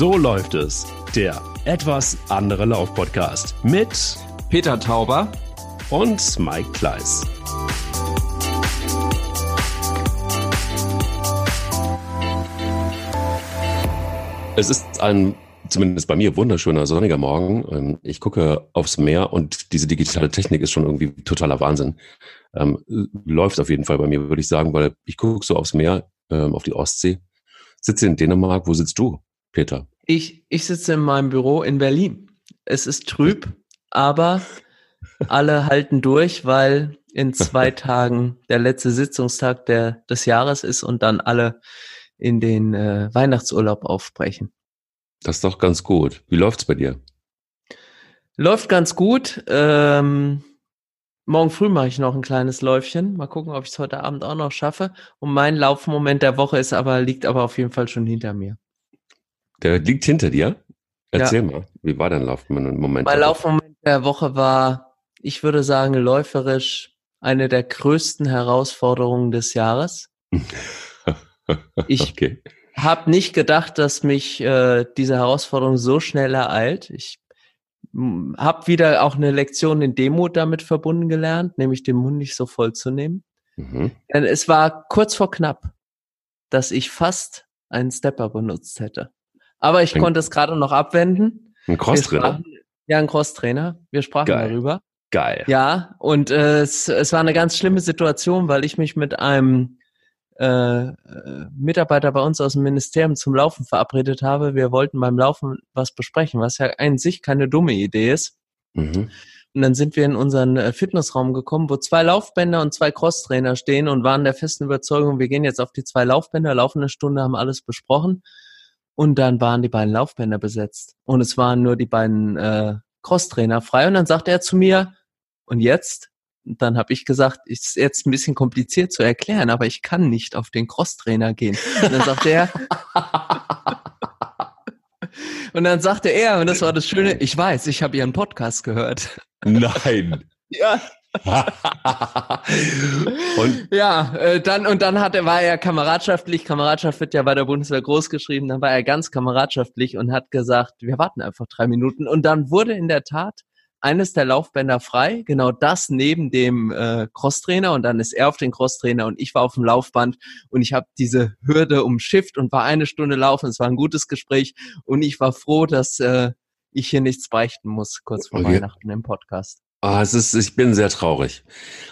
So läuft es. Der etwas andere Lauf-Podcast mit Peter Tauber und Mike Kleiss. Es ist ein, zumindest bei mir, wunderschöner sonniger Morgen. Ähm, ich gucke aufs Meer und diese digitale Technik ist schon irgendwie totaler Wahnsinn. Ähm, läuft auf jeden Fall bei mir, würde ich sagen, weil ich gucke so aufs Meer, ähm, auf die Ostsee, sitze in Dänemark. Wo sitzt du, Peter? Ich, ich sitze in meinem Büro in Berlin. Es ist trüb, aber alle halten durch, weil in zwei Tagen der letzte Sitzungstag der, des Jahres ist und dann alle in den äh, Weihnachtsurlaub aufbrechen. Das ist doch ganz gut. Wie läuft's bei dir? Läuft ganz gut. Ähm, morgen früh mache ich noch ein kleines Läufchen. Mal gucken, ob ich es heute Abend auch noch schaffe. Und mein Laufmoment der Woche ist aber, liegt aber auf jeden Fall schon hinter mir. Der liegt hinter dir? Erzähl ja. mal, wie war dein Laufmoment? Mein Laufmoment der Woche war, ich würde sagen, läuferisch eine der größten Herausforderungen des Jahres. Ich okay. habe nicht gedacht, dass mich äh, diese Herausforderung so schnell ereilt. Ich habe wieder auch eine Lektion in Demut damit verbunden gelernt, nämlich den Mund nicht so voll zu nehmen. Mhm. Denn es war kurz vor knapp, dass ich fast einen Stepper benutzt hätte. Aber ich ein, konnte es gerade noch abwenden. Ein Crosstrainer? Ja, ein Crosstrainer. Wir sprachen Geil. darüber. Geil. Ja, und äh, es, es war eine ganz schlimme Situation, weil ich mich mit einem äh, äh, Mitarbeiter bei uns aus dem Ministerium zum Laufen verabredet habe. Wir wollten beim Laufen was besprechen, was ja in sich keine dumme Idee ist. Mhm. Und dann sind wir in unseren äh, Fitnessraum gekommen, wo zwei Laufbänder und zwei Crosstrainer stehen und waren der festen Überzeugung, wir gehen jetzt auf die zwei Laufbänder, laufen eine Stunde, haben alles besprochen. Und dann waren die beiden Laufbänder besetzt. Und es waren nur die beiden äh, Crosstrainer frei. Und dann sagte er zu mir, und jetzt? Und dann habe ich gesagt, ist jetzt ein bisschen kompliziert zu erklären, aber ich kann nicht auf den Crosstrainer gehen. Und dann sagte er, und dann sagte er, und das war das Schöne, ich weiß, ich habe Ihren Podcast gehört. Nein. ja und ja, äh, dann und dann hat er war er kameradschaftlich. Kameradschaft wird ja bei der Bundeswehr groß geschrieben. Dann war er ganz kameradschaftlich und hat gesagt, wir warten einfach drei Minuten. Und dann wurde in der Tat eines der Laufbänder frei, genau das neben dem äh, Crosstrainer und dann ist er auf den Crosstrainer und ich war auf dem Laufband und ich habe diese Hürde umschifft und war eine Stunde laufen. Es war ein gutes Gespräch und ich war froh, dass äh, ich hier nichts beichten muss kurz vor okay. Weihnachten im Podcast. Ah, es ist, ich bin sehr traurig.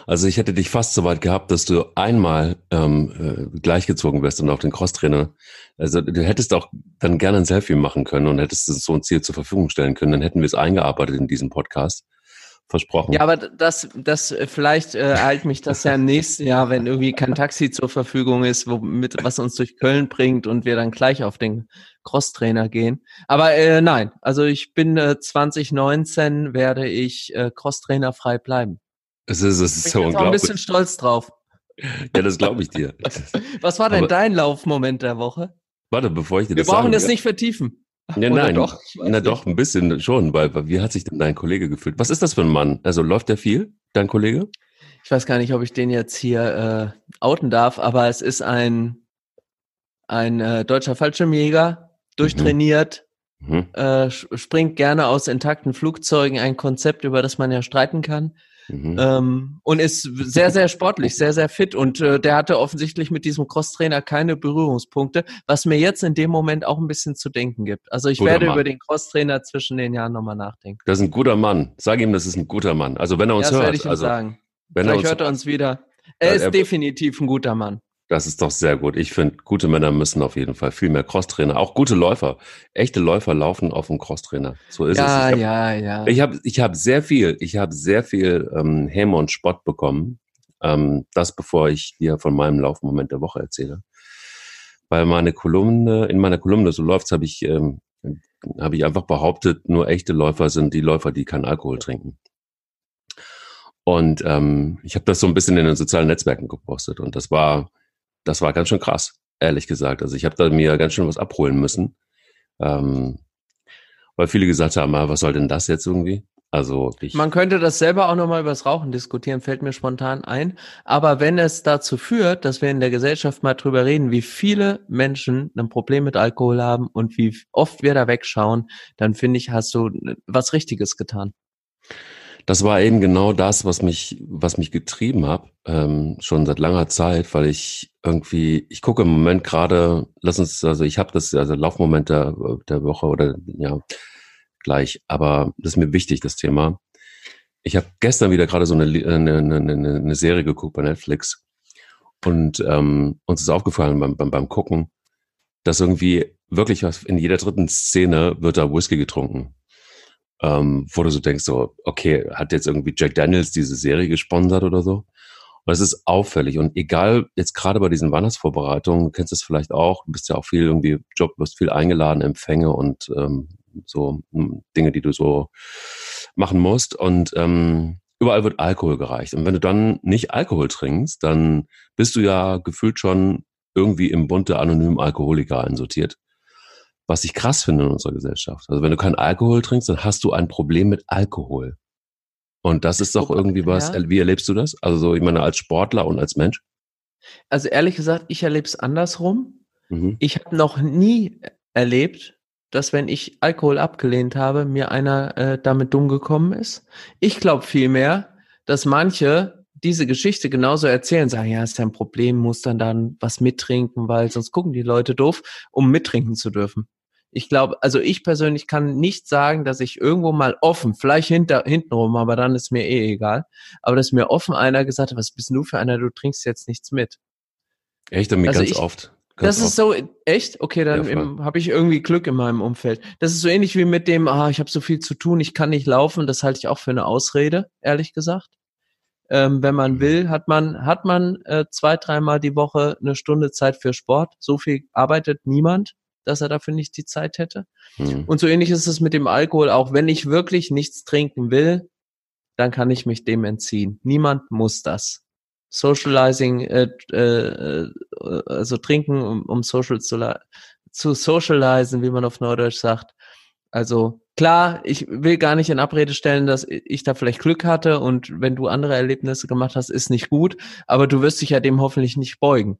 Also ich hätte dich fast so weit gehabt, dass du einmal ähm, äh, gleichgezogen wirst und auch den Crosstrainer. Also du hättest auch dann gerne ein Selfie machen können und hättest so ein Ziel zur Verfügung stellen können. Dann hätten wir es eingearbeitet in diesem Podcast versprochen. Ja, aber das, das äh, vielleicht äh, eilt mich das ja im nächsten Jahr, wenn irgendwie kein Taxi zur Verfügung ist, womit was uns durch Köln bringt und wir dann gleich auf den Crosstrainer gehen. Aber äh, nein, also ich bin äh, 2019 werde ich äh, Crosstrainer frei bleiben. Es ist, es ist ich so bin auch ein bisschen stolz drauf. Ja, das glaube ich dir. was war denn aber, dein Laufmoment der Woche? Warte, bevor ich dir das Wir brauchen das nicht vertiefen. Ja, nein, doch? na doch, ein bisschen schon, weil, wie hat sich denn dein Kollege gefühlt? Was ist das für ein Mann? Also läuft der viel, dein Kollege? Ich weiß gar nicht, ob ich den jetzt hier äh, outen darf, aber es ist ein, ein äh, deutscher Fallschirmjäger, durchtrainiert, mhm. mhm. äh, springt gerne aus intakten Flugzeugen, ein Konzept, über das man ja streiten kann. Mhm. Ähm, und ist sehr, sehr sportlich, sehr, sehr fit. Und äh, der hatte offensichtlich mit diesem Crosstrainer keine Berührungspunkte, was mir jetzt in dem Moment auch ein bisschen zu denken gibt. Also ich guter werde Mann. über den Crosstrainer zwischen den Jahren nochmal nachdenken. Das ist ein guter Mann. Sag ihm, das ist ein guter Mann. Also wenn er uns ja, das hört. Werde ich ihm also, sagen. Wenn Vielleicht er uns, hört er uns wieder. Er ist er, definitiv ein guter Mann. Das ist doch sehr gut. Ich finde, gute Männer müssen auf jeden Fall viel mehr Crosstrainer, auch gute Läufer. Echte Läufer laufen auf dem Crosstrainer. So ist ja, es. Ich hab, ja, ja. Ich habe ich hab sehr viel, ich habe sehr viel ähm, Häme und Spott bekommen. Ähm, das, bevor ich dir von meinem Laufmoment der Woche erzähle. Weil meine Kolumne, in meiner Kolumne, so läuft's, habe ich, ähm, habe ich einfach behauptet, nur echte Läufer sind die Läufer, die keinen Alkohol trinken. Und ähm, ich habe das so ein bisschen in den sozialen Netzwerken gepostet. Und das war das war ganz schön krass, ehrlich gesagt. Also ich habe da mir ganz schön was abholen müssen. Ähm, weil viele gesagt haben, ah, was soll denn das jetzt irgendwie? Also ich Man könnte das selber auch nochmal übers Rauchen diskutieren, fällt mir spontan ein. Aber wenn es dazu führt, dass wir in der Gesellschaft mal drüber reden, wie viele Menschen ein Problem mit Alkohol haben und wie oft wir da wegschauen, dann finde ich, hast du was Richtiges getan. Das war eben genau das, was mich, was mich getrieben hat, ähm, schon seit langer Zeit, weil ich irgendwie, ich gucke im Moment gerade, lass uns, also ich habe das, also Laufmoment der, der Woche oder ja, gleich, aber das ist mir wichtig, das Thema. Ich habe gestern wieder gerade so eine, eine, eine, eine Serie geguckt bei Netflix und ähm, uns ist aufgefallen beim, beim, beim Gucken, dass irgendwie wirklich in jeder dritten Szene wird da Whisky getrunken ähm, wo du so denkst, so, okay, hat jetzt irgendwie Jack Daniels diese Serie gesponsert oder so? Und es ist auffällig. Und egal, jetzt gerade bei diesen Weihnachtsvorbereitungen, du kennst es vielleicht auch, du bist ja auch viel irgendwie Job, du wirst viel eingeladen, Empfänge und ähm, so Dinge, die du so machen musst. Und ähm, überall wird Alkohol gereicht. Und wenn du dann nicht Alkohol trinkst, dann bist du ja gefühlt schon irgendwie im Bund der anonymen Alkoholiker einsortiert was ich krass finde in unserer Gesellschaft. Also wenn du keinen Alkohol trinkst, dann hast du ein Problem mit Alkohol. Und das ist doch irgendwie was, ja. wie erlebst du das? Also so, ich meine, als Sportler und als Mensch? Also ehrlich gesagt, ich erlebe es andersrum. Mhm. Ich habe noch nie erlebt, dass wenn ich Alkohol abgelehnt habe, mir einer äh, damit dumm gekommen ist. Ich glaube vielmehr, dass manche diese Geschichte genauso erzählen, sagen, ja, ist ja ein Problem, muss dann dann was mittrinken, weil sonst gucken die Leute doof, um mittrinken zu dürfen ich glaube, also ich persönlich kann nicht sagen, dass ich irgendwo mal offen, vielleicht hinter, hintenrum, aber dann ist mir eh egal, aber dass mir offen einer gesagt hat, was bist du für einer, du trinkst jetzt nichts mit. Echt, damit also ganz ich, oft. Ganz das oft. ist so, echt? Okay, dann ja, habe ich irgendwie Glück in meinem Umfeld. Das ist so ähnlich wie mit dem, ah, ich habe so viel zu tun, ich kann nicht laufen, das halte ich auch für eine Ausrede, ehrlich gesagt. Ähm, wenn man mhm. will, hat man, hat man äh, zwei, dreimal die Woche eine Stunde Zeit für Sport. So viel arbeitet niemand dass er dafür nicht die Zeit hätte. Mhm. Und so ähnlich ist es mit dem Alkohol. Auch wenn ich wirklich nichts trinken will, dann kann ich mich dem entziehen. Niemand muss das. Socializing, äh, äh, also trinken, um, um social zu, zu socialisen, wie man auf Neudeutsch sagt. Also klar, ich will gar nicht in Abrede stellen, dass ich da vielleicht Glück hatte und wenn du andere Erlebnisse gemacht hast, ist nicht gut, aber du wirst dich ja dem hoffentlich nicht beugen.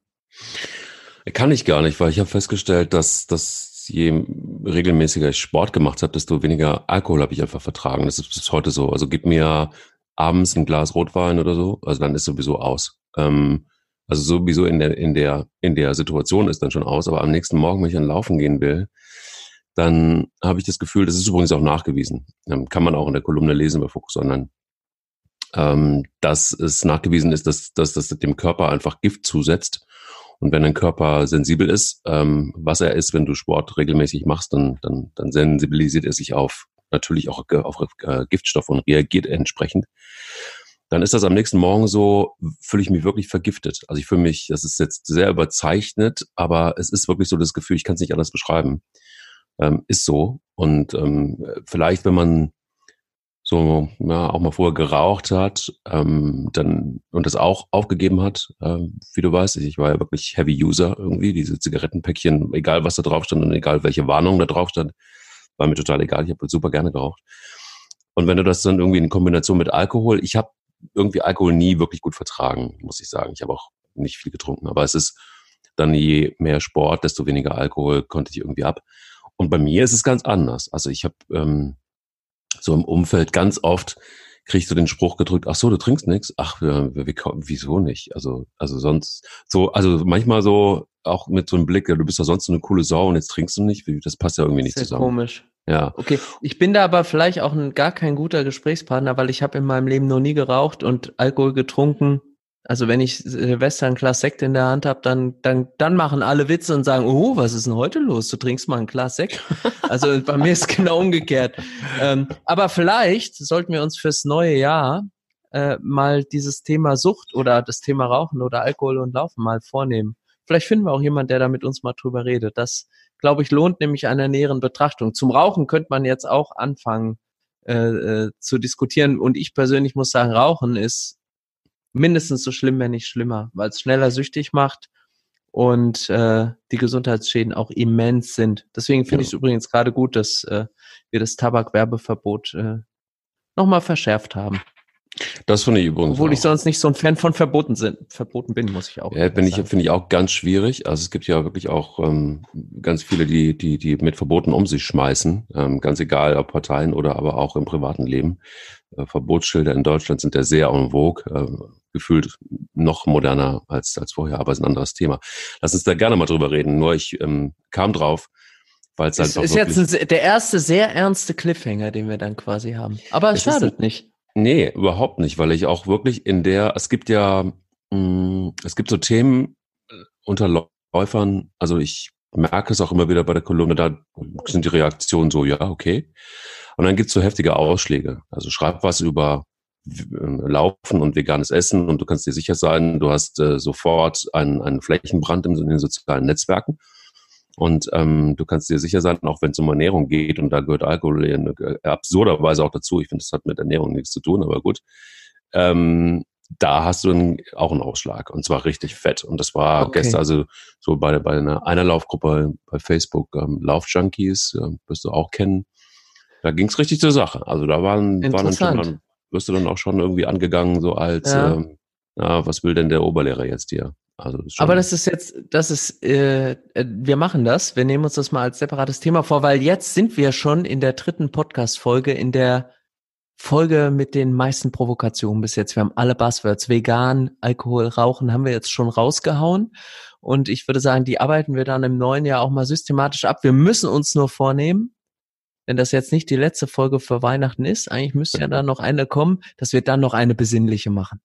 Kann ich gar nicht, weil ich habe festgestellt, dass, dass je regelmäßiger ich Sport gemacht habe, desto weniger Alkohol habe ich einfach vertragen. Das ist bis heute so. Also gib mir abends ein Glas Rotwein oder so, also dann ist sowieso aus. Ähm, also sowieso in der, in der, in der Situation ist dann schon aus, aber am nächsten Morgen, wenn ich dann laufen gehen will, dann habe ich das Gefühl, das ist übrigens auch nachgewiesen. Ähm, kann man auch in der Kolumne lesen bei Focus Online, ähm, dass es nachgewiesen ist, dass, dass das dem Körper einfach Gift zusetzt und wenn dein Körper sensibel ist, ähm, was er ist, wenn du Sport regelmäßig machst, dann, dann, dann sensibilisiert er sich auf natürlich auch auf äh, Giftstoffe und reagiert entsprechend. Dann ist das am nächsten Morgen so, fühle ich mich wirklich vergiftet. Also ich fühle mich, das ist jetzt sehr überzeichnet, aber es ist wirklich so das Gefühl, ich kann es nicht anders beschreiben. Ähm, ist so. Und ähm, vielleicht, wenn man so ja, auch mal vorher geraucht hat, ähm, dann und das auch aufgegeben hat, ähm, wie du weißt, ich war ja wirklich Heavy User irgendwie, diese Zigarettenpäckchen, egal was da drauf stand und egal welche Warnung da drauf stand, war mir total egal, ich habe super gerne geraucht. Und wenn du das dann irgendwie in Kombination mit Alkohol, ich habe irgendwie Alkohol nie wirklich gut vertragen, muss ich sagen. Ich habe auch nicht viel getrunken, aber es ist dann je mehr Sport, desto weniger Alkohol konnte ich irgendwie ab. Und bei mir ist es ganz anders. Also ich habe ähm, so im Umfeld ganz oft kriegst du den Spruch gedrückt, ach so, du trinkst nichts? Ach, wie, wie, wieso nicht? Also, also sonst, so, also manchmal so auch mit so einem Blick, ja, du bist ja sonst so eine coole Sau und jetzt trinkst du nicht, das passt ja irgendwie nicht zusammen. komisch. Ja. Okay, ich bin da aber vielleicht auch ein, gar kein guter Gesprächspartner, weil ich habe in meinem Leben noch nie geraucht und Alkohol getrunken also wenn ich Silvester ein Glas Sekt in der Hand habe, dann, dann, dann machen alle Witze und sagen, oh, was ist denn heute los? Du trinkst mal ein Glas Sekt. Also bei mir ist genau umgekehrt. Ähm, aber vielleicht sollten wir uns fürs neue Jahr äh, mal dieses Thema Sucht oder das Thema Rauchen oder Alkohol und Laufen mal vornehmen. Vielleicht finden wir auch jemand, der da mit uns mal drüber redet. Das, glaube ich, lohnt nämlich einer näheren Betrachtung. Zum Rauchen könnte man jetzt auch anfangen äh, äh, zu diskutieren. Und ich persönlich muss sagen, Rauchen ist mindestens so schlimm, wenn nicht schlimmer, weil es schneller süchtig macht und äh, die Gesundheitsschäden auch immens sind. Deswegen finde ja. ich es übrigens gerade gut, dass äh, wir das Tabakwerbeverbot äh, nochmal verschärft haben. Das finde ich übrigens. Obwohl auch. ich sonst nicht so ein Fan von verboten sind, verboten bin, muss ich auch. Ja, bin ich, finde ich auch ganz schwierig. Also es gibt ja wirklich auch ähm, ganz viele, die, die, die mit Verboten um sich schmeißen. Ähm, ganz egal, ob Parteien oder aber auch im privaten Leben. Äh, Verbotsschilder in Deutschland sind ja sehr en vogue, äh, gefühlt noch moderner als, als vorher, aber ist ein anderes Thema. Lass uns da gerne mal drüber reden. Nur ich ähm, kam drauf, weil es Es einfach ist jetzt ein, der erste sehr ernste Cliffhanger, den wir dann quasi haben. Aber es Es ist schadet nicht. Nee, überhaupt nicht, weil ich auch wirklich in der, es gibt ja, mh, es gibt so Themen äh, unter Läufern, also ich merke es auch immer wieder bei der Kolumne, da sind die Reaktionen so, ja, okay. Und dann gibt's so heftige Ausschläge. Also schreib was über Laufen und veganes Essen und du kannst dir sicher sein, du hast äh, sofort einen, einen Flächenbrand in, in den sozialen Netzwerken. Und ähm, du kannst dir sicher sein, auch wenn es um Ernährung geht, und da gehört Alkohol in, äh, absurderweise auch dazu, ich finde, das hat mit Ernährung nichts zu tun, aber gut, ähm, da hast du einen, auch einen Ausschlag und zwar richtig fett. Und das war Okay. gestern, also so bei, bei einer, einer Laufgruppe bei Facebook, ähm, Laufjunkies, äh, wirst du auch kennen. Da ging's richtig zur Sache. Also da waren, waren dann schon, wirst du dann auch schon irgendwie angegangen, so als, Ja. ähm, na, was will denn der Oberlehrer jetzt hier? Also das ist schon, Aber das ist jetzt, das ist, äh, äh, wir machen das. Wir nehmen uns das mal als separates Thema vor, weil jetzt sind wir schon in der dritten Podcast-Folge, in der Folge mit den meisten Provokationen bis jetzt. Wir haben alle Buzzwords, vegan, Alkohol, Rauchen haben wir jetzt schon rausgehauen. Und ich würde sagen, die arbeiten wir dann im neuen Jahr auch mal systematisch ab. Wir müssen uns nur vornehmen, wenn das jetzt nicht die letzte Folge für Weihnachten ist, eigentlich müsste ja dann noch eine kommen, dass wir dann noch eine besinnliche machen.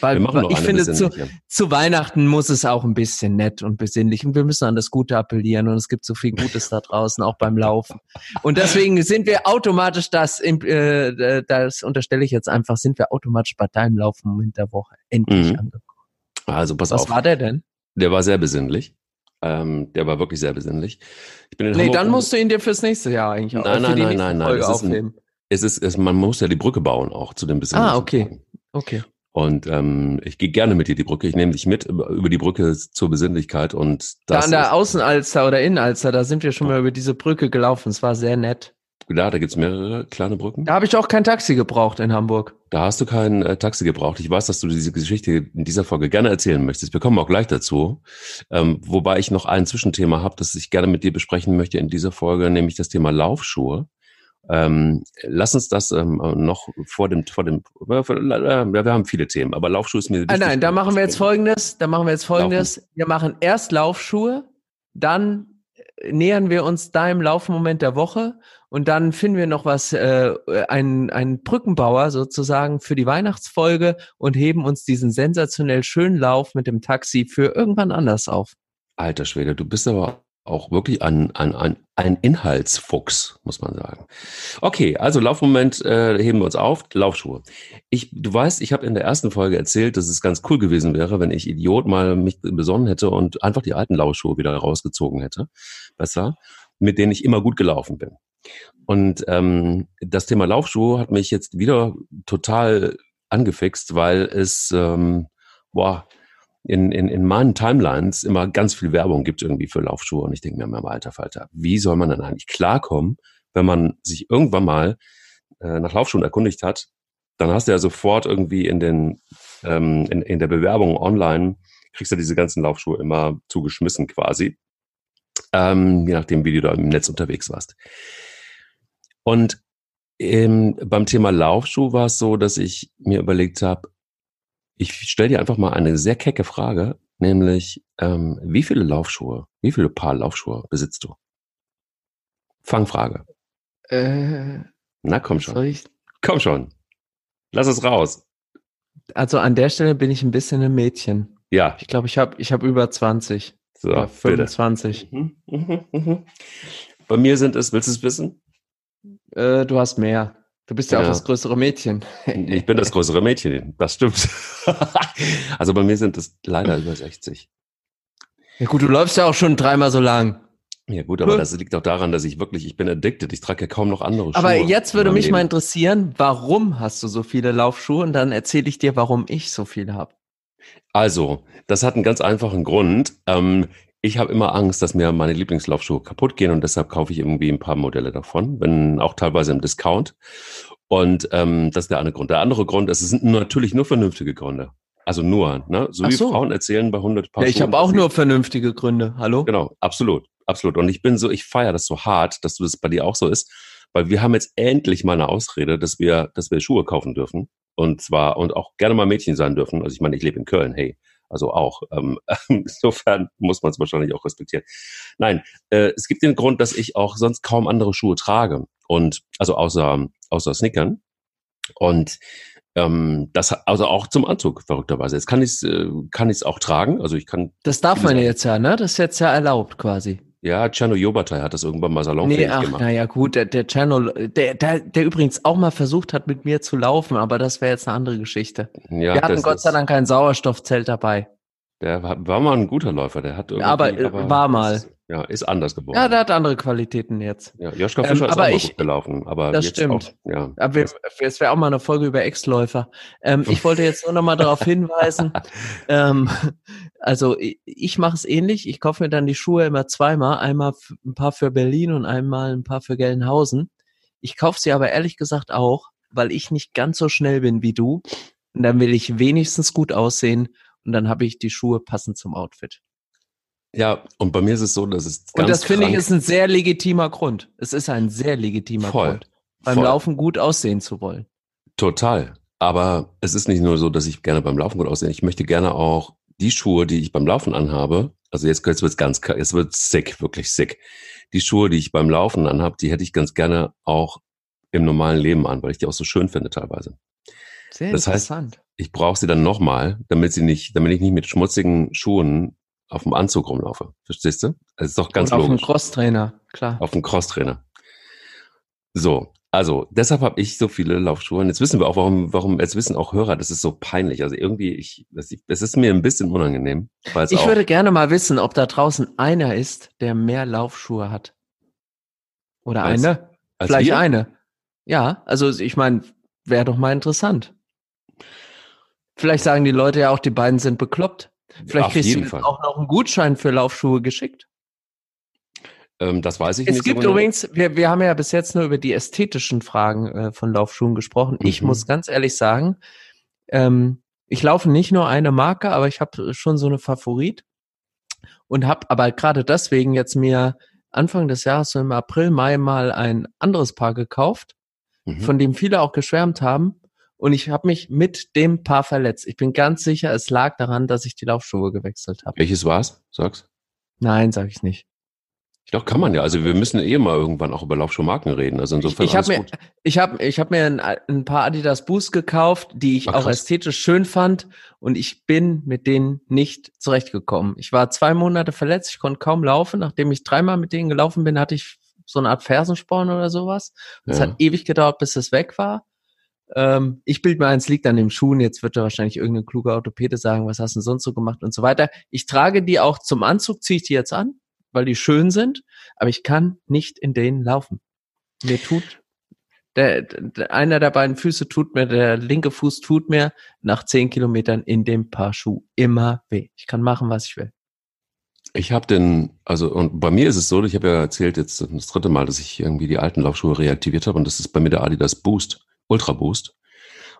Weil, weil ich finde, zu, zu Weihnachten muss es auch ein bisschen nett und besinnlich und wir müssen an das Gute appellieren und es gibt so viel Gutes da draußen, auch beim Laufen. Und deswegen sind wir automatisch das, äh, das unterstelle ich jetzt einfach, sind wir automatisch bei deinem Laufmoment der Woche endlich Mhm. angekommen. Also pass Was auf. war der denn? Der war sehr besinnlich. Ähm, der war wirklich sehr besinnlich. Ich bin in Nee, Hamburg dann musst du ihn dir fürs nächste Jahr eigentlich auch Nein, für nein, die nein, nein, nein, Folge das ist ein- aufnehmen. es ist, es, man muss ja die Brücke bauen auch zu dem besinnlichen. Ah, okay. Okay. Und ähm, ich gehe gerne mit dir die Brücke. Ich nehme dich mit über, die Brücke zur Besinnlichkeit und Da das an der Außenalster oder Innenalster, da sind wir schon mal über diese Brücke gelaufen. Es war sehr nett. Da, da gibt's mehrere kleine Brücken. Da habe ich auch kein Taxi gebraucht in Hamburg. Da hast du kein äh, Taxi gebraucht. Ich weiß, dass du diese Geschichte in dieser Folge gerne erzählen möchtest. Wir kommen auch gleich dazu. Ähm, wobei ich noch ein Zwischenthema habe, das ich gerne mit dir besprechen möchte in dieser Folge, nämlich das Thema Laufschuhe. Ähm, lass uns das ähm, noch vor dem, vor dem, äh, äh, wir haben viele Themen, aber Laufschuhe ist mir Ah, wichtig. nein, da machen wir jetzt folgendes. Da machen wir jetzt folgendes. Wir machen erst Laufschuhe, dann nähern wir uns deinem Laufmoment der Woche und dann finden wir noch was, äh, einen, einen Brückenbauer sozusagen für die Weihnachtsfolge und heben uns diesen sensationell schönen Lauf mit dem Taxi für irgendwann anders auf. Alter Schwede, du bist aber auch wirklich ein, ein, ein, ein Inhaltsfuchs, muss man sagen. Okay, also Laufmoment äh, heben wir uns auf. Laufschuhe. Ich, du weißt, ich habe in der ersten Folge erzählt, dass es ganz cool gewesen wäre, wenn ich Idiot mal mich besonnen hätte und einfach die alten Laufschuhe wieder rausgezogen hätte. Besser, mit denen ich immer gut gelaufen bin. Und ähm, das Thema Laufschuhe hat mich jetzt wieder total angefixt, weil es, ähm, boah, in, in, in meinen Timelines immer ganz viel Werbung gibt irgendwie für Laufschuhe. Und ich denke mir immer, alter Falter, wie soll man dann eigentlich klarkommen, wenn man sich irgendwann mal äh, nach Laufschuhen erkundigt hat? Dann hast du ja sofort irgendwie in den ähm, in, in der Bewerbung online kriegst du diese ganzen Laufschuhe immer zugeschmissen quasi, ähm, je nachdem, wie du da im Netz unterwegs warst. Und ähm, beim Thema Laufschuh war es so, dass ich mir überlegt habe, ich stelle dir einfach mal eine sehr kecke Frage, nämlich ähm, wie viele Laufschuhe, wie viele Paar Laufschuhe besitzt du? Fangfrage. Äh, Na komm schon, ich, komm schon, lass es raus. also an der Stelle bin ich ein bisschen ein Mädchen. Ja, Ich glaube, ich habe ich hab über 20 so, bitte. 25. Mhm, mhm, mhm. Bei mir sind es, willst du es wissen? Äh, du hast mehr. Du bist ja, Ja. auch das größere Mädchen. Ich bin das größere Mädchen, das stimmt. also bei mir sind es leider über 60. Ja gut, du läufst ja auch schon dreimal so lang. Ja gut, aber das liegt auch daran, dass ich wirklich, ich bin addicted. Ich trage ja kaum noch andere Schuhe. Aber jetzt würde mich mal Leben. interessieren, warum hast du so viele Laufschuhe? Und dann erzähle ich dir, warum ich so viele habe. Also, das hat einen ganz einfachen Grund. Ähm, ich habe immer Angst, dass mir meine Lieblingslaufschuhe kaputt gehen und deshalb kaufe ich irgendwie ein paar Modelle davon, wenn auch teilweise im Discount. Und ähm, das ist der eine Grund. Der andere Grund, es sind natürlich nur vernünftige Gründe. Also nur, ne? So Ach wie so. Frauen erzählen bei 100 Paar Ja, ich habe auch nur vernünftige Gründe. Hallo? Genau, absolut, absolut. Und ich bin so, ich feiere das so hart, dass du das bei dir auch so ist, weil wir haben jetzt endlich mal eine Ausrede, dass wir, dass wir Schuhe kaufen dürfen. Und zwar, und auch gerne mal Mädchen sein dürfen. Also ich meine, ich lebe in Köln, hey. Also auch. Ähm, insofern muss man es wahrscheinlich auch respektieren. Nein, äh, es gibt den Grund, dass ich auch sonst kaum andere Schuhe trage. Und also außer, außer Sneakern. Und ähm, das also auch zum Anzug, verrückterweise. Jetzt kann ich es äh, kann ich's auch tragen. Also ich kann, Das darf man ja jetzt ja, ne? Das ist jetzt ja erlaubt quasi. Ja, Czerno Jobatai hat das irgendwann mal salonfähig Nee, ach, gemacht. naja, gut, der, der Channel, der, der, der übrigens auch mal versucht hat, mit mir zu laufen, aber das wäre jetzt eine andere Geschichte. Ja, Wir hatten Gott sei Dank kein Sauerstoffzelt dabei. Der war, war mal ein guter Läufer, der hat irgendwie, Aber, äh, war mal. Ist, ja, ist anders geworden. Ja, der hat andere Qualitäten jetzt. ja, Joschka Ähm, Fischer ist aber auch mal ich- gut gelaufen, aber das jetzt stimmt. Auch, ja, Aber wir, das- es wäre auch mal eine Folge über Ex-Läufer. Ähm, ich wollte jetzt nur noch mal darauf hinweisen. Ähm, also ich, mache es ähnlich. Ich kaufe mir dann die Schuhe immer zweimal. Einmal ein paar für Berlin und einmal ein paar für Gelnhausen. Ich kaufe sie aber ehrlich gesagt auch, weil ich nicht ganz so schnell bin wie du. Und dann will ich wenigstens gut aussehen. Und dann habe ich die Schuhe passend zum Outfit. ja, und bei mir ist es so, dass es Und ganz das finde ich ist ein sehr legitimer Grund. Es ist ein sehr legitimer Voll. Grund, beim Voll. Laufen gut aussehen zu wollen. Total. Aber es ist nicht nur so, dass ich gerne beim Laufen gut aussehe. Ich möchte gerne auch die Schuhe, die ich beim Laufen anhabe, also jetzt, jetzt wird's ganz, jetzt wird's sick, wirklich sick. Die Schuhe, die ich beim Laufen anhabe, die hätte ich ganz gerne auch im normalen Leben an, weil ich die auch so schön finde teilweise. Sehr Das heißt, interessant. Ich brauche sie dann nochmal, damit sie nicht, damit ich nicht mit schmutzigen Schuhen auf dem Anzug rumlaufe. Verstehst du? Das ist doch ganz Und auf dem logisch. Crosstrainer, klar. Auf dem Crosstrainer. So, also deshalb habe ich so viele Laufschuhe. Und jetzt wissen wir auch, warum, warum, jetzt wissen auch Hörer, das ist so peinlich. Also irgendwie, ich, das, es ist mir ein bisschen unangenehm. Ich würde gerne mal wissen, ob da draußen einer ist, der mehr Laufschuhe hat. Oder Als- eine? als Vielleicht wir? eine. Ja, also ich meine, wäre doch mal interessant. Vielleicht sagen die Leute ja auch, die beiden sind bekloppt. Vielleicht Auf kriegst du auch noch einen Gutschein für Laufschuhe geschickt. Ähm, das weiß ich Es nicht. gibt so genau. übrigens, wir, wir haben ja bis jetzt nur über die ästhetischen Fragen äh, von Laufschuhen gesprochen. Ich Mhm. muss ganz ehrlich sagen, ähm, ich laufe nicht nur eine Marke, aber ich habe schon so eine Favorit und habe aber gerade deswegen jetzt mir Anfang des Jahres, so im April, Mai mal ein anderes Paar gekauft, Mhm. von dem viele auch geschwärmt haben. Und ich habe mich mit dem Paar verletzt. Ich bin ganz sicher, es lag daran, dass ich die Laufschuhe gewechselt habe. Welches war's? Sag's. Nein, sage ich nicht. Doch, kann man ja. Also wir müssen eh mal irgendwann auch über Laufschuhmarken reden. Also insofern ich habe alles mir, gut. ich habe, ich habe mir ein, ein paar Adidas Boost gekauft, die ich Ach, auch krass. ästhetisch schön fand, und ich bin mit denen nicht zurechtgekommen. Ich war zwei Monate verletzt, ich konnte kaum laufen. Nachdem ich dreimal mit denen gelaufen bin, hatte ich so eine Art Fersensporn oder sowas. Es Ja. hat ewig gedauert, bis es weg war. Ähm, ich bild mir ein, es liegt an den Schuhen. Jetzt wird da wahrscheinlich irgendein kluger Orthopäde sagen, was hast du denn sonst so gemacht und so weiter. Ich trage die auch zum Anzug, ziehe ich die jetzt an, weil die schön sind, aber ich kann nicht in denen laufen. Mir tut der, der einer der beiden Füße tut mir, der linke Fuß tut mir nach zehn Kilometern in dem Paar Schuh immer weh. Ich kann machen, was ich will. Ich habe den, also und bei mir ist es so, ich habe ja erzählt jetzt das dritte Mal, dass ich irgendwie die alten Laufschuhe reaktiviert habe und das ist bei mir der Adidas Boost, Ultra Boost.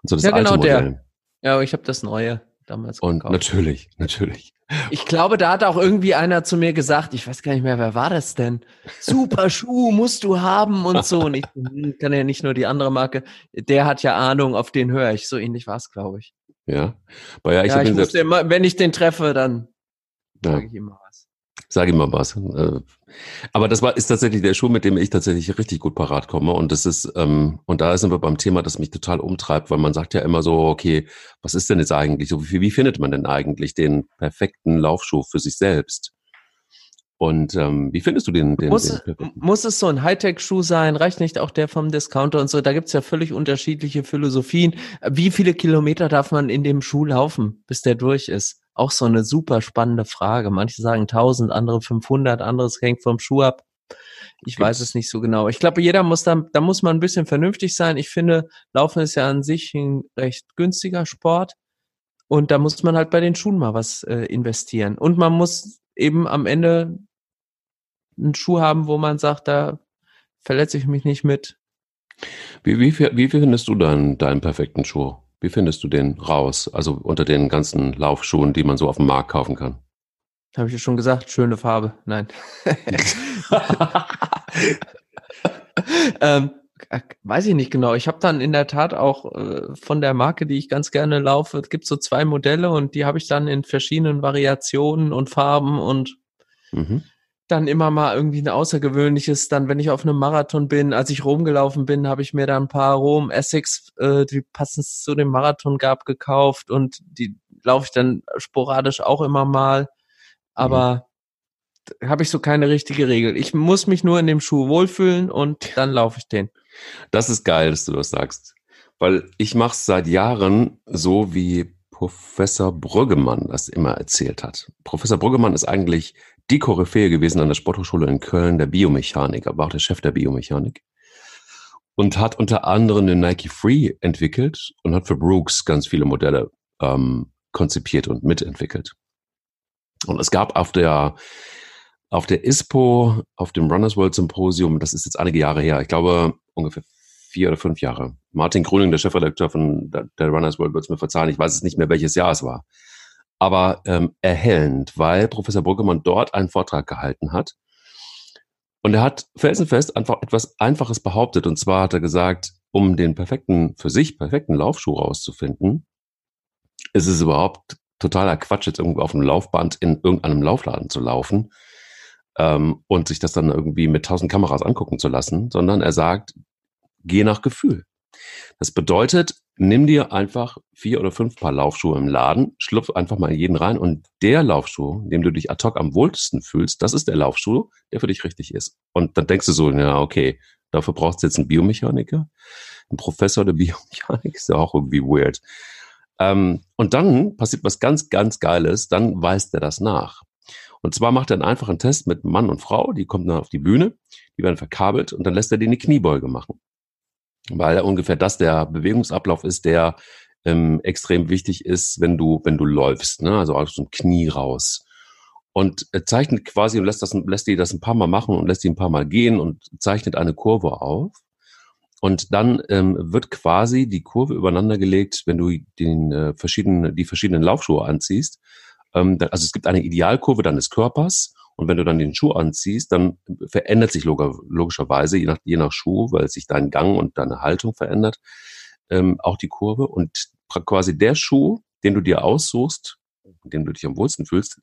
Und so das Ja, alte genau der. Modell. Ja, ich habe das neue damals Und gekauft. natürlich, natürlich. Ich glaube, da hat auch irgendwie einer zu mir gesagt, ich weiß gar nicht mehr, wer war das denn? Super Schuh musst du haben und so. Und ich hm, kann ja nicht nur die andere Marke. Der hat ja Ahnung, auf den höre ich. So ähnlich war es, glaube ich. Ja. Aber ja, ich ja, ich den muss immer, wenn ich den treffe, dann ja, sage ich ihm mal was. sag ihm mal was. Äh, Aber das war, ist tatsächlich der Schuh, mit dem ich tatsächlich richtig gut parat komme. Und das ist, ähm, und da sind wir beim Thema, das mich total umtreibt, weil man sagt ja immer so, okay, was ist denn jetzt eigentlich so? Wie, wie findet man denn eigentlich den perfekten Laufschuh für sich selbst? Und ähm, wie findest du den? den, Muss, den muss es so ein Hightech-Schuh sein? Reicht nicht auch der vom Discounter und so? Da gibt's ja völlig unterschiedliche Philosophien. Wie viele Kilometer darf man in dem Schuh laufen, bis der durch ist? Auch so eine super spannende Frage. Manche sagen 1000, andere 500, anderes hängt vom Schuh ab. Ich weiß es nicht so genau. Ich glaube, jeder muss da, da muss man ein bisschen vernünftig sein. Ich finde, Laufen ist ja an sich ein recht günstiger Sport. Und da muss man halt bei den Schuhen mal was äh, investieren. Und man muss eben am Ende einen Schuh haben, wo man sagt, da verletze ich mich nicht mit. Wie, wie, wie findest du dann deinen perfekten Schuh? Wie findest du den raus? Also unter den ganzen Laufschuhen, die man so auf dem Markt kaufen kann? Habe ich ja schon gesagt, schöne Farbe. Nein. ähm, weiß ich nicht genau. Ich habe dann in der Tat auch äh, von der Marke, die ich ganz gerne laufe, es gibt so zwei Modelle und die habe ich dann in verschiedenen Variationen und Farben und mhm. Dann immer mal irgendwie ein außergewöhnliches. Dann, wenn ich auf einem Marathon bin, als ich Rom gelaufen bin, habe ich mir da ein paar Rom Essex, äh, die passend zu dem Marathon gab, gekauft und die laufe ich dann sporadisch auch immer mal. Aber mhm habe ich so keine richtige Regel. Ich muss mich nur in dem Schuh wohlfühlen und dann laufe ich den. Das ist geil, dass du das sagst. Weil ich mache es seit Jahren so, wie Professor Brüggemann das immer erzählt hat. Professor Brüggemann ist eigentlich die Koryphäe gewesen an der Sporthochschule in Köln, der Biomechanik, aber auch der Chef der Biomechanik. Und hat unter anderem den Nike Free entwickelt und hat für Brooks ganz viele Modelle ähm, konzipiert und mitentwickelt. Und es gab auf der auf der ISPO, auf dem Runners World Symposium, das ist jetzt einige Jahre her, ich glaube ungefähr vier oder fünf Jahre. Martin Grüning, der Chefredakteur von der Runners World, wird es mir verzeihen, ich weiß es nicht mehr, welches Jahr es war. Aber ähm, erhellend, weil Professor Brüggemann dort einen Vortrag gehalten hat. Und er hat felsenfest einfach etwas Einfaches behauptet. Und zwar hat er gesagt, um den perfekten, für sich perfekten Laufschuh rauszufinden, ist es überhaupt totaler Quatsch, jetzt irgendwo auf dem Laufband in irgendeinem Laufladen zu laufen ähm, und sich das dann irgendwie mit tausend Kameras angucken zu lassen, sondern er sagt, geh nach Gefühl. Das bedeutet, nimm dir einfach vier oder fünf Paar Laufschuhe im Laden, schlupf einfach mal in jeden rein und der Laufschuh, dem du dich ad hoc am wohlsten fühlst, das ist der Laufschuh, der für dich richtig ist. Und dann denkst du so, ja, okay, dafür brauchst du jetzt einen Biomechaniker, einen Professor der Biomechanik, ist ja auch irgendwie weird. Ähm, und dann passiert was ganz, ganz Geiles, dann weist er das nach. Und zwar macht er einen einfachen Test mit Mann und Frau, die kommen dann auf die Bühne, die werden verkabelt und dann lässt er die eine Kniebeuge machen. Weil ungefähr das der Bewegungsablauf ist, der ähm, extrem wichtig ist, wenn du, wenn du läufst, ne? also aus dem Knie raus. Und er zeichnet quasi und lässt, das, lässt die das ein paar Mal machen und lässt die ein paar Mal gehen und zeichnet eine Kurve auf. Und dann ähm, wird quasi die Kurve übereinander gelegt, wenn du den, äh, verschiedenen, die verschiedenen Laufschuhe anziehst, ähm, also es gibt eine Idealkurve deines Körpers und wenn du dann den Schuh anziehst, dann verändert sich log logischerweise, je nach, je nach Schuh, weil sich dein Gang und deine Haltung verändert, ähm, auch die Kurve. Und quasi der Schuh, den du dir aussuchst, in dem du dich am wohlsten fühlst,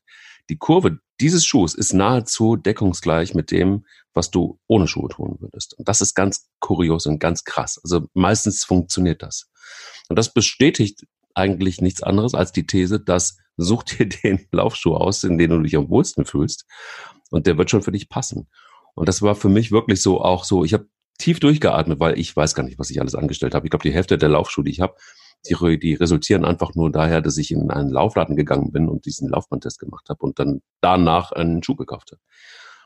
die Kurve dieses Schuhs ist nahezu deckungsgleich mit dem, was du ohne Schuhe tun würdest. Und das ist ganz kurios und ganz krass. Also meistens funktioniert das. Und das bestätigt eigentlich nichts anderes als die These, dass such dir den Laufschuh aus, in dem du dich am wohlsten fühlst und der wird schon für dich passen. Und das war für mich wirklich so auch so, ich habe tief durchgeatmet, weil ich weiß gar nicht, was ich alles angestellt habe. Ich glaube, die Hälfte der Laufschuhe, die ich habe, die, die resultieren einfach nur daher, dass ich in einen Laufladen gegangen bin und diesen Laufbandtest gemacht habe und dann danach einen Schuh gekauft habe.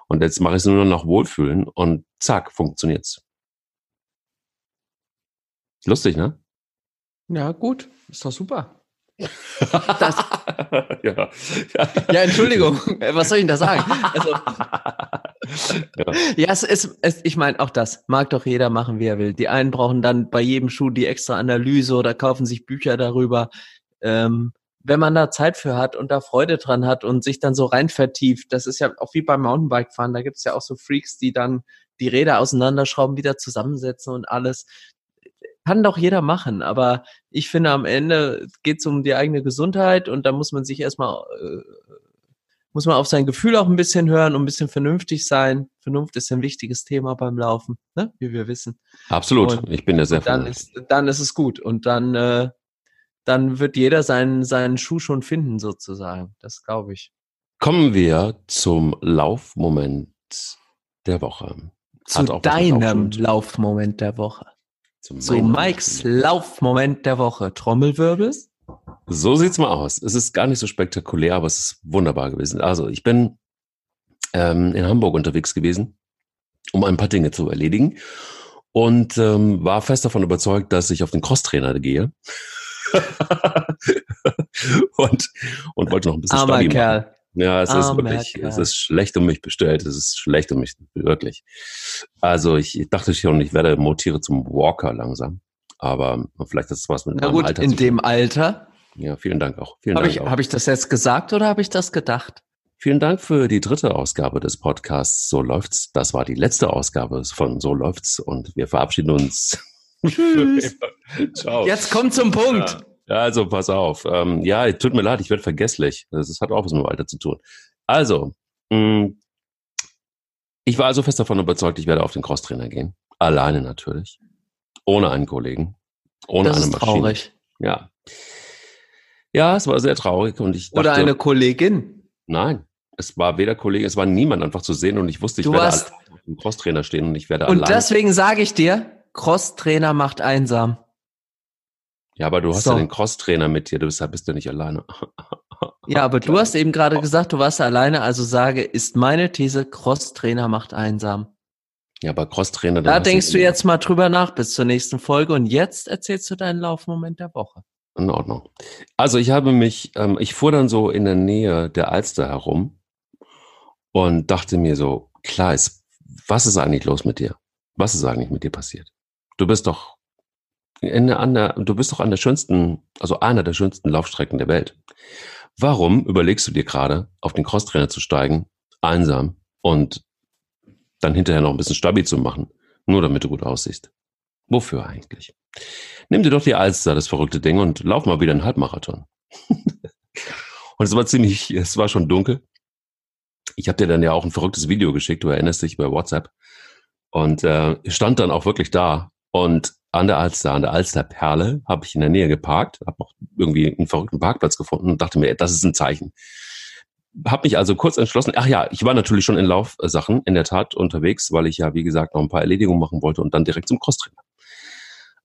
Und jetzt mache ich es nur noch nach Wohlfühlen und zack, funktioniert's. Lustig, ne? Ja, gut. Ist doch super. Das, ja. ja, Entschuldigung, was soll ich denn da sagen? Also, ja. ja, es ist, es, ich meine, auch das mag doch jeder machen, wie er will. Die einen brauchen dann bei jedem Schuh die extra Analyse oder kaufen sich Bücher darüber. Ähm, wenn man da Zeit für hat und da Freude dran hat und sich dann so rein vertieft, das ist ja auch wie beim Mountainbike-Fahren, da gibt es ja auch so Freaks, die dann die Räder auseinanderschrauben, wieder zusammensetzen und alles kann doch jeder machen, aber ich finde, am Ende geht es um die eigene Gesundheit und da muss man sich erstmal, äh, muss man auf sein Gefühl auch ein bisschen hören und ein bisschen vernünftig sein. Vernunft ist ein wichtiges Thema beim Laufen, ne? wie wir wissen. Absolut, und, ich bin ja sehr dann ist, dann ist es gut und dann, äh, dann wird jeder seinen, seinen Schuh schon finden, sozusagen. Das glaube ich. Kommen wir zum Laufmoment der Woche. Zu deinem Laufmoment der Woche. Zum so Mikes Laufmoment der Woche. Trommelwirbel? So sieht's mal aus. Es ist gar nicht so spektakulär, aber es ist wunderbar gewesen. Also ich bin ähm, in Hamburg unterwegs gewesen, um ein paar Dinge zu erledigen und ähm, war fest davon überzeugt, dass ich auf den Crosstrainer gehe. und, und wollte noch ein bisschen Armer Kerl. machen Ja, es ist wirklich, Kerl. es ist schlecht um mich bestellt. Es ist schlecht um mich, wirklich. Also ich, ich dachte schon, ich werde mutiere zum Walker langsam. Aber vielleicht ist es was mit Na gut, Alter in dem Alter. Ja, vielen Dank auch. Vielen habe Dank ich, Habe ich das jetzt gesagt oder habe ich das gedacht? Vielen Dank für die dritte Ausgabe des Podcasts So läuft's. Das war die letzte Ausgabe von So läuft's und wir verabschieden uns. Tschüss. Ciao. Jetzt kommt zum Punkt. Ja, also pass auf. Ähm, ja, tut mir leid, ich werde vergesslich. Das hat auch was mit dem Alter zu tun. Also, mh, mm, ich war also fest davon überzeugt, ich werde auf den Crosstrainer gehen. Alleine natürlich. Ohne einen Kollegen. Ohne das eine Maschine. Traurig. Ja. Ja, es war sehr traurig und ich dachte, Oder eine Kollegin. Nein, es war weder Kollege, es war niemand einfach zu sehen und ich wusste, ich du werde hast, auf dem Crosstrainer stehen und ich werde Und allein. deswegen sage ich dir, Crosstrainer macht einsam. Ja, aber du hast so. ja den Crosstrainer mit dir, deshalb bist du nicht alleine. ja, aber du hast eben gerade gesagt, du warst alleine, also sage, ist meine These, Crosstrainer macht einsam. Ja, aber Crosstrainer. Da denkst du jetzt mal drüber nach bis zur nächsten Folge und jetzt erzählst du deinen Laufmoment der Woche. In Ordnung. Also ich habe mich, ähm, ich fuhr dann so in der Nähe der Alster herum und dachte mir so, klar ist, was ist eigentlich los mit dir? Was ist eigentlich mit dir passiert? Du bist doch in der, an der, du bist doch an der schönsten, also einer der schönsten Laufstrecken der Welt. Warum überlegst du dir gerade, auf den Crosstrainer zu steigen, einsam und dann hinterher noch ein bisschen stabil zu machen, nur damit du gut aussiehst? Wofür eigentlich? Nimm dir doch die Alster, das verrückte Ding, und lauf mal wieder einen Halbmarathon. und es war ziemlich, es war schon dunkel. Ich habe dir dann ja auch ein verrücktes Video geschickt, du erinnerst dich bei WhatsApp. Und äh, stand dann auch wirklich da. Und an der Alster, an der Alsterperle, habe ich in der Nähe geparkt, habe auch irgendwie einen verrückten Parkplatz gefunden und dachte mir, das ist ein Zeichen. Habe mich also kurz entschlossen, ach ja, ich war natürlich schon in Laufsachen in der Tat unterwegs, weil ich ja, wie gesagt, noch ein paar Erledigungen machen wollte und dann direkt zum Crosstrainer.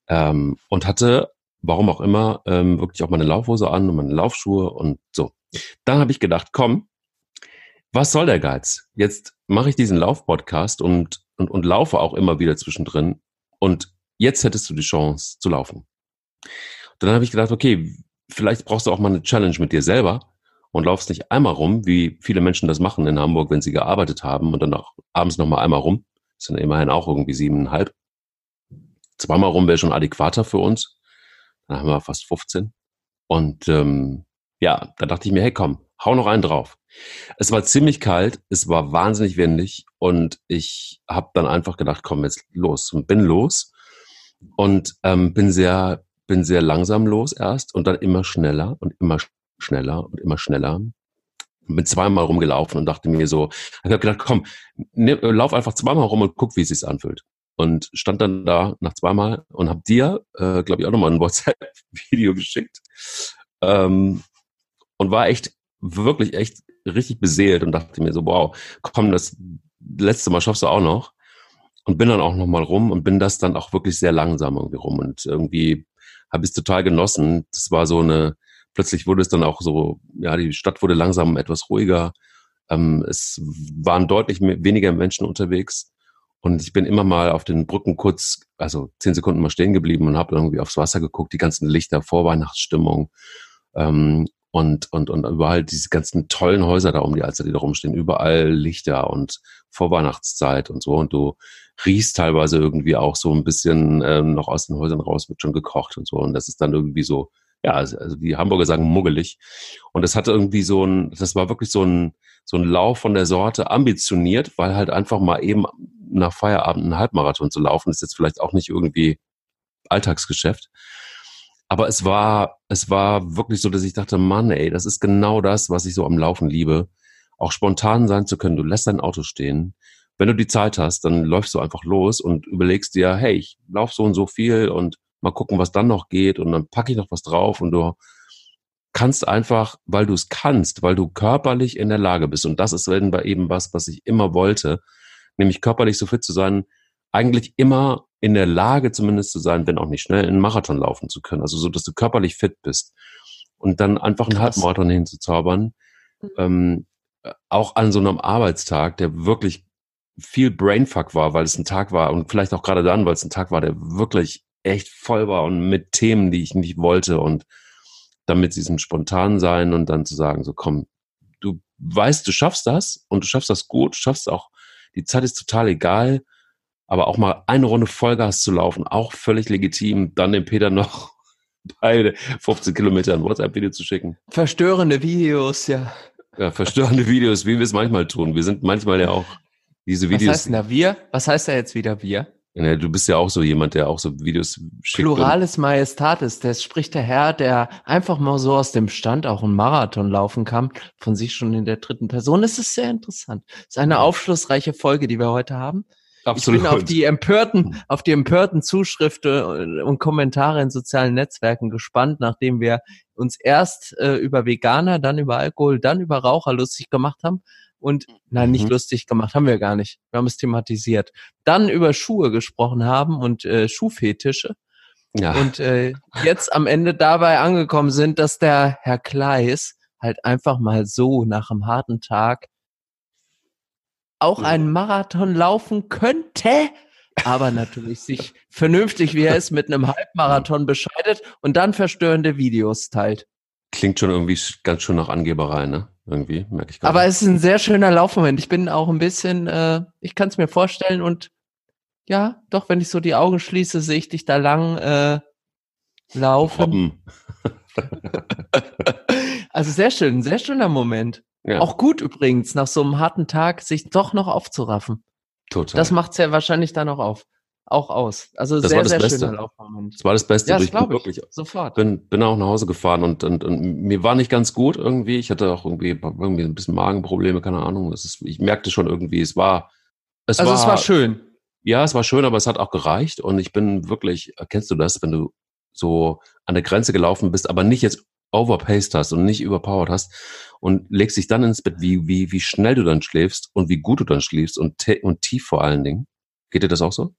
Ähm, und hatte, warum auch immer, ähm, wirklich auch meine Laufhose an und meine Laufschuhe und so. Dann habe ich gedacht, komm, was soll der Geiz? Jetzt mache ich diesen Laufpodcast und, und, und laufe auch immer wieder zwischendrin. Und jetzt hättest du die Chance zu laufen. Und dann habe ich gedacht, okay, vielleicht brauchst du auch mal eine Challenge mit dir selber und laufst nicht einmal rum, wie viele Menschen das machen in Hamburg, wenn sie gearbeitet haben und dann auch abends nochmal einmal rum. Das sind immerhin auch irgendwie siebeneinhalb. Zweimal rum wäre schon adäquater für uns. Dann haben wir fast 15. Und ähm, ja, da dachte ich mir, hey komm, hau noch einen drauf. Es war ziemlich kalt, es war wahnsinnig windig und ich habe dann einfach gedacht, komm jetzt los und bin los und ähm, bin sehr bin sehr langsam los erst und dann immer schneller und immer schneller und immer schneller. Bin zweimal rumgelaufen und dachte mir so, ich habe gedacht, komm, ne, lauf einfach zweimal rum und guck, wie es sich anfühlt. Und stand dann da nach zweimal und habe dir, äh, glaube ich, auch nochmal ein WhatsApp-Video geschickt. Ähm, und war echt, wirklich echt richtig beseelt und dachte mir so, wow, komm, das letzte Mal schaffst du auch noch und bin dann auch nochmal rum und bin das dann auch wirklich sehr langsam irgendwie rum und irgendwie habe ich es total genossen. Das war so eine, plötzlich wurde es dann auch so, ja, die Stadt wurde langsam etwas ruhiger. Ähm, es waren deutlich weniger Menschen unterwegs und ich bin immer mal auf den Brücken kurz, also zehn Sekunden mal stehen geblieben und habe irgendwie aufs Wasser geguckt, die ganzen Lichter, Vorweihnachtsstimmung ähm, und, und, und überall diese ganzen tollen Häuser da um die Alster, die da rumstehen, überall Lichter und Vorweihnachtszeit und so. Und du riechst teilweise irgendwie auch so ein bisschen ähm, noch aus den Häusern raus, wird schon gekocht und so. Und das ist dann irgendwie so, ja, also, also die Hamburger sagen muggelig. Und das hatte irgendwie so ein, das war wirklich so ein, so ein Lauf von der Sorte ambitioniert, weil halt einfach mal eben nach Feierabend einen Halbmarathon zu laufen, ist jetzt vielleicht auch nicht irgendwie Alltagsgeschäft. Aber es war, es war wirklich so, dass ich dachte, Mann, ey, das ist genau das, was ich so am Laufen liebe. Auch spontan sein zu können. Du lässt dein Auto stehen. Wenn du die Zeit hast, dann läufst du einfach los und überlegst dir, hey, ich laufe so und so viel und mal gucken, was dann noch geht und dann packe ich noch was drauf und du kannst einfach, weil du es kannst, weil du körperlich in der Lage bist und das ist eben was, was ich immer wollte, nämlich körperlich so fit zu sein, eigentlich immer in der Lage zumindest zu sein, wenn auch nicht schnell, einen Marathon laufen zu können. Also so, dass du körperlich fit bist. Und dann einfach einen Krass. Halbmarathon hinzuzaubern, mhm. ähm, auch an so einem Arbeitstag, der wirklich viel Brainfuck war, weil es ein Tag war und vielleicht auch gerade dann, weil es ein Tag war, der wirklich echt voll war und mit Themen, die ich nicht wollte und dann mit diesem spontan sein und dann zu sagen, so komm, du weißt, du schaffst das und du schaffst das gut, du schaffst auch, die Zeit ist total egal, aber auch mal eine Runde Vollgas zu laufen, auch völlig legitim, dann dem Peter noch bei 15 Kilometern WhatsApp-Video zu schicken. Verstörende Videos, ja. Ja, verstörende Videos, wie wir es manchmal tun. Wir sind manchmal ja auch diese Videos. Was heißt denn da wir? Was heißt da jetzt wieder wir? Ja, du bist ja auch so jemand, der auch so Videos schickt. Pluralis Majestatis, das spricht der Herr, der einfach mal so aus dem Stand auch einen Marathon laufen kann, von sich schon in der dritten Person. Das ist sehr interessant. Das ist eine aufschlussreiche Folge, die wir heute haben. Absolut. Ich bin auf die empörten, auf die empörten Zuschriften und Kommentare in sozialen Netzwerken gespannt, nachdem wir uns erst äh, über Veganer, dann über Alkohol, dann über Raucher lustig gemacht haben und nein, nicht mhm. lustig gemacht, haben wir gar nicht. Wir haben es thematisiert. Dann über Schuhe gesprochen haben und äh, Schuhfetische. Ja. Und äh, jetzt am Ende dabei angekommen sind, dass der Herr Kleis halt einfach mal so nach einem harten Tag auch ja. einen Marathon laufen könnte, aber natürlich sich vernünftig, wie er ist, mit einem Halbmarathon bescheidet und dann verstörende Videos teilt. Klingt schon irgendwie ganz schön nach Angeberei, ne? Irgendwie, merke ich gerade. Aber es ist ein sehr schöner Laufmoment. Ich bin auch ein bisschen, äh, ich kann es mir vorstellen und ja, doch, wenn ich so die Augen schließe, sehe ich dich da lang äh, laufen. also sehr schön, sehr schöner Moment. Ja. Auch gut übrigens, nach so einem harten Tag sich doch noch aufzuraffen. Total. Das macht's ja wahrscheinlich dann auch auf auch aus. Also das sehr, sehr Beste. schöner Laufmoment. Das war das Beste. Ja, das glaube ich. Wirklich, sofort. Bin, bin auch nach Hause gefahren und, und, und mir war nicht ganz gut irgendwie. Ich hatte auch irgendwie, irgendwie ein bisschen Magenprobleme, keine Ahnung. Ist, ich merkte schon irgendwie, es war. Es also war, es war schön. Ja, es war schön, aber es hat auch gereicht. Und ich bin wirklich, kennst du das, wenn du so an der Grenze gelaufen bist, aber nicht jetzt overpaced hast und nicht überpowered hast und legst dich dann ins Bett, wie, wie, wie schnell du dann schläfst und wie gut du dann schläfst und, und tief vor allen Dingen. Geht dir das auch so?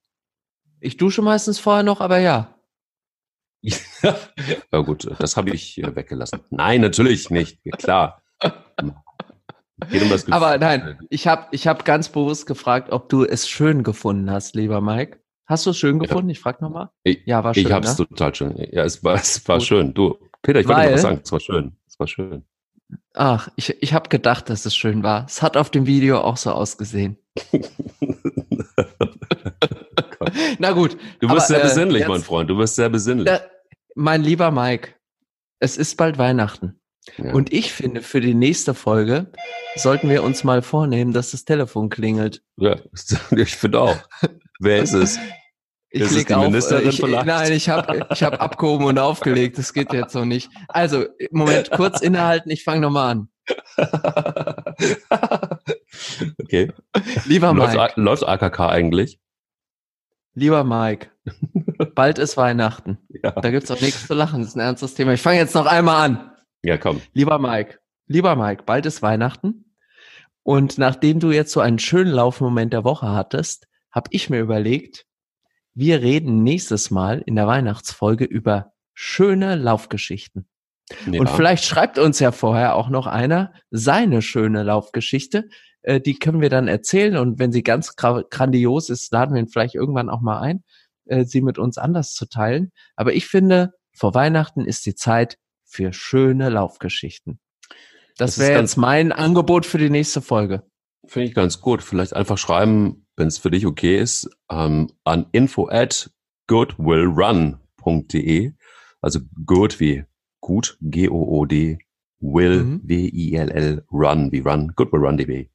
Ich dusche meistens vorher noch, aber ja. ja gut, das habe ich weggelassen. Nein, natürlich nicht. Klar. Geht um das aber nein, ich habe ich hab ganz bewusst gefragt, ob du es schön gefunden hast, lieber Mike. Hast du es schön gefunden? Ja. Ich frage nochmal. Ja, war schön. Ich habe es ne? total schön. Ja, es war, es war schön. Du, Peter, ich wollte dir was sagen. Es war schön. Es war schön. Ach, ich, ich habe gedacht, dass es schön war. Es hat auf dem Video auch so ausgesehen. Na gut. Du bist aber, sehr äh, besinnlich, jetzt, mein Freund. Du bist sehr besinnlich. Da, mein lieber Mike, es ist bald Weihnachten. Ja. Und ich finde, für die nächste Folge sollten wir uns mal vornehmen, dass das Telefon klingelt. Ja, ich finde auch. Wer ist es? Ich ist es die auf, Ministerin ich, vielleicht? Nein, ich habe ich hab abgehoben und aufgelegt. Das geht jetzt noch nicht. Also, Moment, kurz innehalten. Ich fange nochmal an. okay. Lieber Mike. Läuft, läuft AKK eigentlich? Lieber Mike, bald ist Weihnachten. Ja. Da gibt's auch nichts zu lachen. Das ist ein ernstes Thema. Ich fange jetzt noch einmal an. Ja, komm. Lieber Mike, lieber Mike, bald ist Weihnachten. Und nachdem du jetzt so einen schönen Laufmoment der Woche hattest, habe ich mir überlegt, wir reden nächstes Mal in der Weihnachtsfolge über schöne Laufgeschichten. Ja. Und vielleicht schreibt uns ja vorher auch noch einer seine schöne Laufgeschichte. Äh, die können wir dann erzählen und wenn sie ganz grandios ist, laden wir ihn vielleicht irgendwann auch mal ein, äh, sie mit uns anders zu teilen. Aber ich finde, vor Weihnachten ist die Zeit für schöne Laufgeschichten. Das, das wäre jetzt mein Angebot für die nächste Folge. Finde ich ganz gut. Vielleicht einfach schreiben, wenn es für dich okay ist, ähm, an info at goodwillrun.de. Also good wie gut, G-O-O-D, will, mhm. W-I-L-L, run, wie run, goodwillrun.de.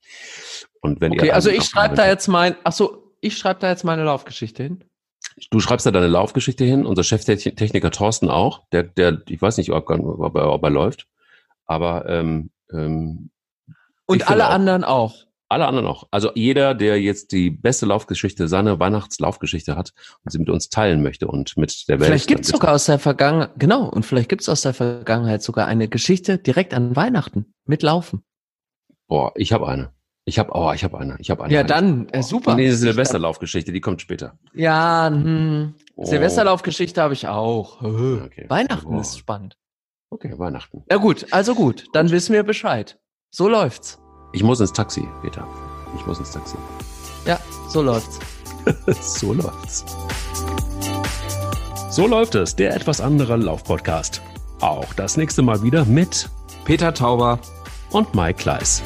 Und wenn okay, ihr also ich schreibe da jetzt mein, ach so, ich schreibe da jetzt meine Laufgeschichte hin. Du schreibst da deine Laufgeschichte hin, unser Cheftechniker Thorsten auch, der, der, ich weiß nicht, ob, ob, er, ob er läuft, aber ähm, ähm, und alle auch, anderen auch. Alle anderen auch. Also jeder, der jetzt die beste Laufgeschichte, seine Weihnachtslaufgeschichte hat und sie mit uns teilen möchte und mit der Welt. Vielleicht gibt es sogar aus der Vergangenheit, genau, und vielleicht gibt es aus der Vergangenheit sogar eine Geschichte direkt an Weihnachten mit Laufen. Boah, ich habe eine. Ich habe, oh, ich habe eine. Ich habe eine. Ja, dann äh, super. Nee, Silvesterlaufgeschichte, die kommt später. Ja, hm. Oh. Silvesterlaufgeschichte habe ich auch. Okay. Weihnachten oh. ist spannend. Okay, Weihnachten. Ja gut, also gut, dann wissen wir Bescheid. So läuft's. Ich muss ins Taxi, Peter. Ich muss ins Taxi. Ja, so läuft's. so läuft's. So läuft es, der etwas andere Laufpodcast. Auch das nächste Mal wieder mit Peter Tauber und Mike Kleiss.